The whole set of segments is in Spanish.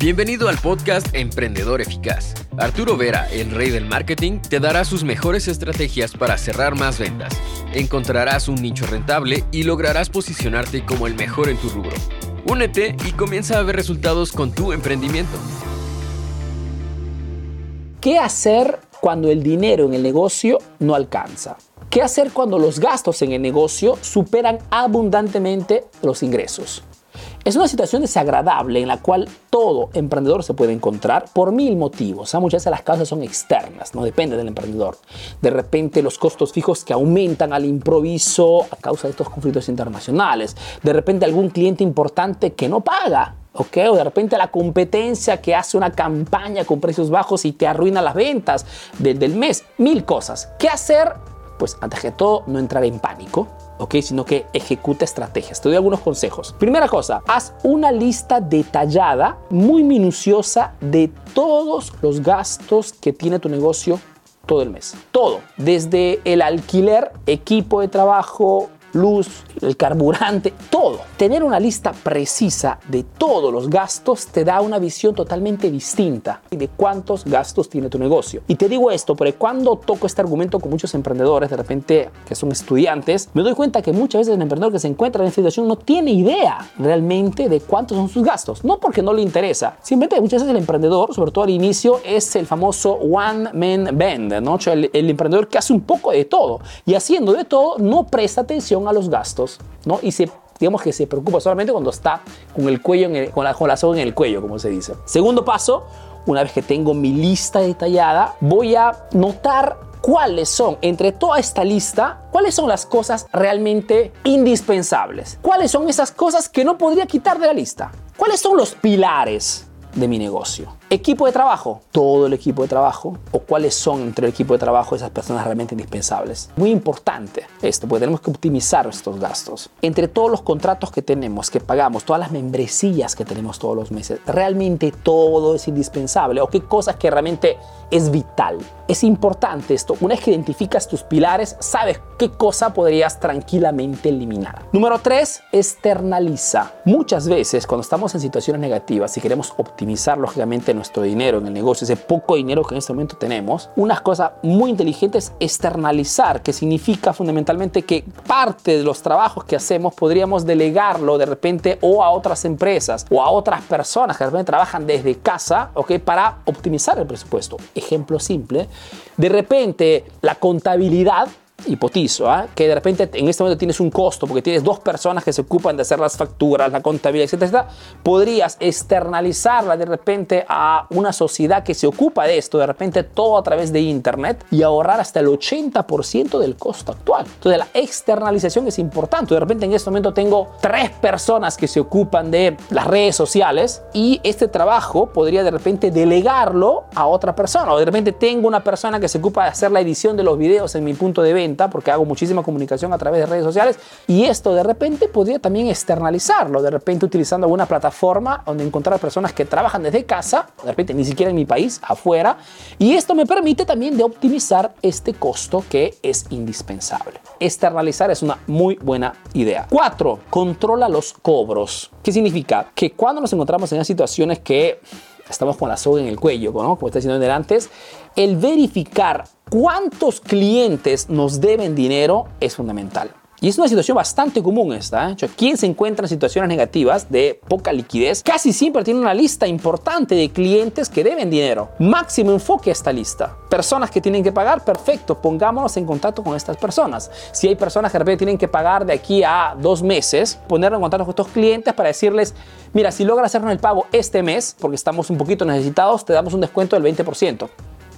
Bienvenido al podcast Emprendedor Eficaz. Arturo Vera, el rey del marketing, te dará sus mejores estrategias para cerrar más ventas. Encontrarás un nicho rentable y lograrás posicionarte como el mejor en tu rubro. Únete y comienza a ver resultados con tu emprendimiento. ¿Qué hacer cuando el dinero en el negocio no alcanza? ¿Qué hacer cuando los gastos en el negocio superan abundantemente los ingresos? Es una situación desagradable en la cual todo emprendedor se puede encontrar por mil motivos. Muchas veces las causas son externas, no depende del emprendedor. De repente los costos fijos que aumentan al improviso a causa de estos conflictos internacionales. De repente algún cliente importante que no paga. O de repente la competencia que hace una campaña con precios bajos y te arruina las ventas del, del mes. Mil cosas. ¿Qué hacer? Pues antes todo, no entrar en pánico ¿ok? Sino que ejecuta estrategias. Te doy algunos consejos. Primera cosa, haz una lista detallada, muy minuciosa de todos los gastos que tiene tu negocio todo el mes. Todo, desde el alquiler, equipo de trabajo, luz, el carburante, todo. Tener una lista precisa de todos los gastos te da una visión totalmente distinta de cuántos gastos tiene tu negocio. Y te digo esto porque cuando toco este argumento con muchos emprendedores, de repente que son estudiantes, me doy cuenta que muchas veces el emprendedor que se encuentra en esta situación no tiene idea realmente de cuántos son sus gastos. No porque no le interesa, simplemente muchas veces el emprendedor, sobre todo al inicio, es el famoso one man band, ¿no? el, el emprendedor que hace un poco de todo y haciendo de todo no presta atención a los gastos, ¿no? Y se digamos que se preocupa solamente cuando está con el cuello, con, la, con la soga en el cuello, como se dice. Segundo paso, una vez que tengo mi lista detallada, voy a notar cuáles son, entre toda esta lista, cuáles son las cosas realmente indispensables. ¿Cuáles son esas cosas que no podría quitar de la lista? ¿Cuáles son los pilares de mi negocio? Equipo de trabajo, todo el equipo de trabajo, o cuáles son entre el equipo de trabajo esas personas realmente indispensables. Muy importante esto, porque tenemos que optimizar estos gastos. Entre todos los contratos que tenemos, que pagamos, todas las membresías que tenemos todos los meses, realmente todo es indispensable, o qué cosas que realmente es vital. Es importante esto. Una vez que identificas tus pilares, sabes qué cosa podrías tranquilamente eliminar. Número 3, externaliza. Muchas veces cuando estamos en situaciones negativas y queremos optimizar lógicamente nuestro dinero en el negocio, ese poco dinero que en este momento tenemos, una cosa muy inteligente es externalizar, que significa fundamentalmente que parte de los trabajos que hacemos podríamos delegarlo de repente o a otras empresas o a otras personas que de repente trabajan desde casa, ¿ok? Para optimizar el presupuesto. Ejemplo simple, de repente la contabilidad hipotizo, ¿ah? que de repente en este momento tienes un costo porque tienes dos personas que se ocupan de hacer las facturas, la contabilidad, etcétera, podrías externalizarla de repente a una sociedad que se ocupa de esto, de repente todo a través de internet y ahorrar hasta el 80% del costo actual. Entonces la externalización es importante. De repente en este momento tengo tres personas que se ocupan de las redes sociales y este trabajo podría de repente delegarlo a otra persona o de repente tengo una persona que se ocupa de hacer la edición de los videos en mi punto de venta porque hago muchísima comunicación a través de redes sociales y esto de repente podría también externalizarlo, de repente utilizando alguna plataforma donde encontrar personas que trabajan desde casa, de repente ni siquiera en mi país, afuera, y esto me permite también de optimizar este costo que es indispensable. Externalizar es una muy buena idea. Cuatro, controla los cobros. ¿Qué significa? Que cuando nos encontramos en situaciones que estamos con la soga en el cuello, ¿no? como está diciendo antes, el verificar cuántos clientes nos deben dinero es fundamental. Y es una situación bastante común esta. ¿eh? Quien se encuentra en situaciones negativas de poca liquidez casi siempre tiene una lista importante de clientes que deben dinero. Máximo enfoque a esta lista. Personas que tienen que pagar, perfecto, pongámonos en contacto con estas personas. Si hay personas que de repente tienen que pagar de aquí a dos meses, ponernos en contacto con estos clientes para decirles, mira, si logras hacernos el pago este mes, porque estamos un poquito necesitados, te damos un descuento del 20%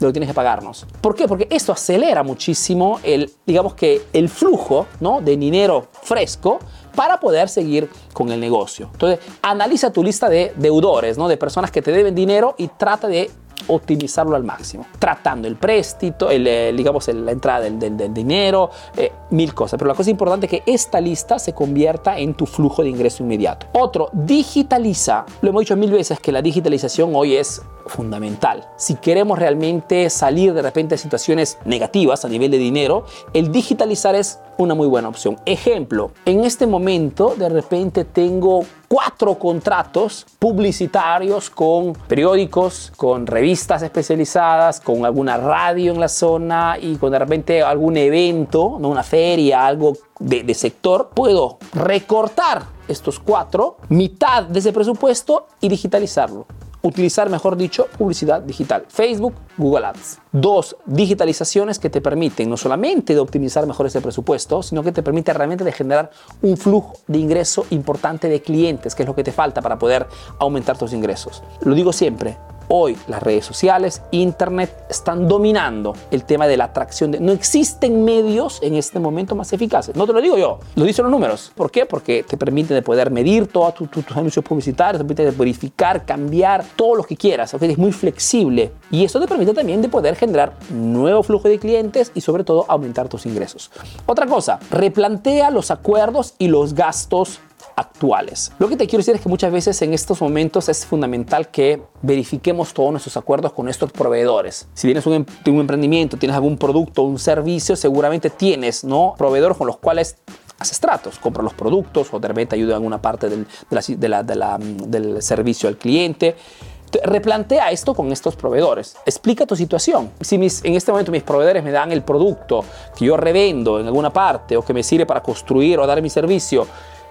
de lo que tienes que pagarnos. ¿Por qué? Porque esto acelera muchísimo el, digamos que el flujo ¿no? de dinero fresco para poder seguir con el negocio. Entonces, analiza tu lista de deudores, ¿no? de personas que te deben dinero y trata de optimizarlo al máximo, tratando el préstito, el, eh, digamos la entrada del, dinero, eh, mil cosas. Pero la cosa importante es que esta lista se convierta en tu flujo de ingreso inmediato. Otro, digitaliza. Lo hemos dicho mil veces que la digitalización hoy es fundamental. Si queremos realmente salir de repente de situaciones negativas a nivel de dinero, el digitalizar es una muy buena opción. Ejemplo, en este momento de repente tengo cuatro contratos publicitarios con periódicos, con revistas especializadas, con alguna radio en la zona y con de repente algún evento, una feria, algo de, de sector, puedo recortar estos cuatro, mitad de ese presupuesto y digitalizarlo utilizar, mejor dicho, publicidad digital. Facebook, Google Ads. Dos, digitalizaciones que te permiten no solamente de optimizar mejor ese presupuesto, sino que te permite realmente de generar un flujo de ingreso importante de clientes, que es lo que te falta para poder aumentar tus ingresos. Lo digo siempre, Hoy las redes sociales, Internet están dominando el tema de la atracción. De, no existen medios en este momento más eficaces. No te lo digo yo, lo dicen los números. ¿Por qué? Porque te permiten de poder medir todos tus anuncios publicitarios, te permite verificar, cambiar todo lo que quieras. ¿okay? Es muy flexible y eso te permite también de poder generar nuevo flujo de clientes y sobre todo aumentar tus ingresos. Otra cosa, replantea los acuerdos y los gastos actuales. Lo que te quiero decir es que muchas veces en estos momentos es fundamental que verifiquemos todos nuestros acuerdos con estos proveedores. Si tienes un, em, un emprendimiento, tienes algún producto un servicio, seguramente tienes ¿no? proveedores con los cuales haces tratos, compra los productos o de repente ayuda en alguna parte la, del servicio al cliente. Replantea esto con estos proveedores. Explica tu situación. Si en este momento mis proveedores me dan el producto que yo revendo en alguna parte o que me sirve para construir o dar mi servicio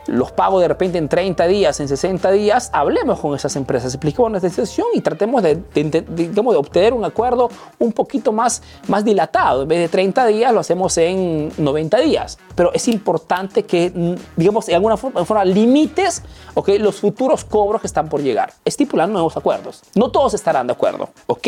los pago de repente en 30 días, en 60 días, hablemos con esas empresas, expliquemos nuestra situación y tratemos de, digamos, de obtener un acuerdo un poquito más, más dilatado. En vez de 30 días, lo hacemos en 90 días. Pero es importante que, mm, digamos, de alguna forma, forma limites okay, los futuros cobros que están por llegar. Estipular nuevos acuerdos. No todos estarán de acuerdo, ¿ok?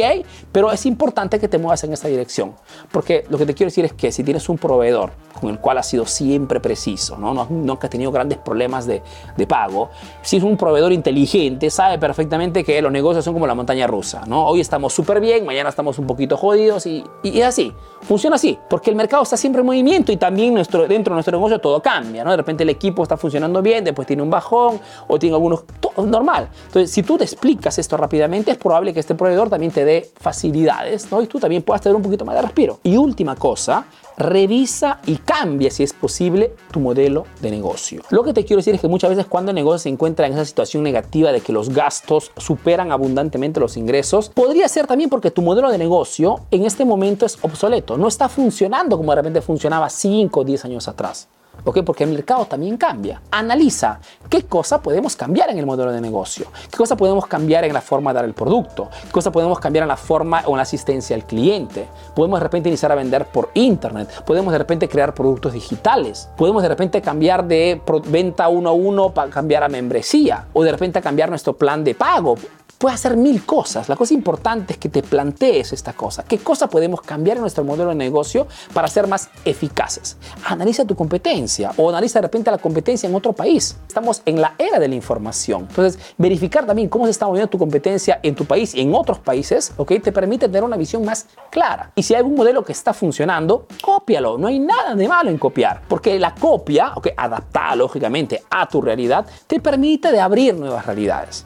Pero es importante que te muevas en esta dirección. Porque lo que te quiero decir es que si tienes un proveedor con el cual has sido siempre preciso, no, no, no has tenido grandes problemas de, de, pago, si es un proveedor inteligente, sabe perfectamente que los negocios son como la montaña rusa, ¿no? Hoy estamos súper bien, mañana estamos un poquito jodidos y, y, es así, funciona así, porque el mercado está siempre en movimiento y también nuestro, dentro de nuestro negocio todo cambia, ¿no? De repente el equipo está funcionando bien, después tiene un bajón o tiene algunos... Todo normal. Entonces, si tú te explicas esto rápidamente, es probable que este proveedor también te dé facilidades, ¿no? Y tú también puedas tener un poquito más de respiro. Y última cosa, revisa y cambia, si es posible, tu modelo de negocio. Lo que te quiero decir es que muchas veces cuando el negocio se encuentra en esa situación negativa de que los gastos superan abundantemente los ingresos, podría ser también porque tu modelo de negocio en este momento es obsoleto, no está funcionando como de repente funcionaba 5 o 10 años atrás. ¿Ok? Porque el mercado también cambia. Analiza qué cosa podemos cambiar en el modelo de negocio, qué cosa podemos cambiar en la forma de dar el producto, qué cosa podemos cambiar en la forma o en la asistencia al cliente. Podemos de repente iniciar a vender por internet, podemos de repente crear productos digitales, podemos de repente cambiar de venta uno a uno para cambiar a membresía o de repente cambiar nuestro plan de pago puede hacer mil cosas. La cosa importante es que te plantees esta cosa. ¿Qué cosa podemos cambiar en nuestro modelo de negocio para ser más eficaces? Analiza tu competencia o analiza de repente la competencia en otro país. Estamos en la era de la información. Entonces, verificar también cómo se está moviendo tu competencia en tu país y en otros países, ¿ok? Te permite tener una visión más clara. Y si hay algún modelo que está funcionando, cópialo. No hay nada de malo en copiar. Porque la copia, ¿ok? Adaptada lógicamente a tu realidad, te permite de abrir nuevas realidades.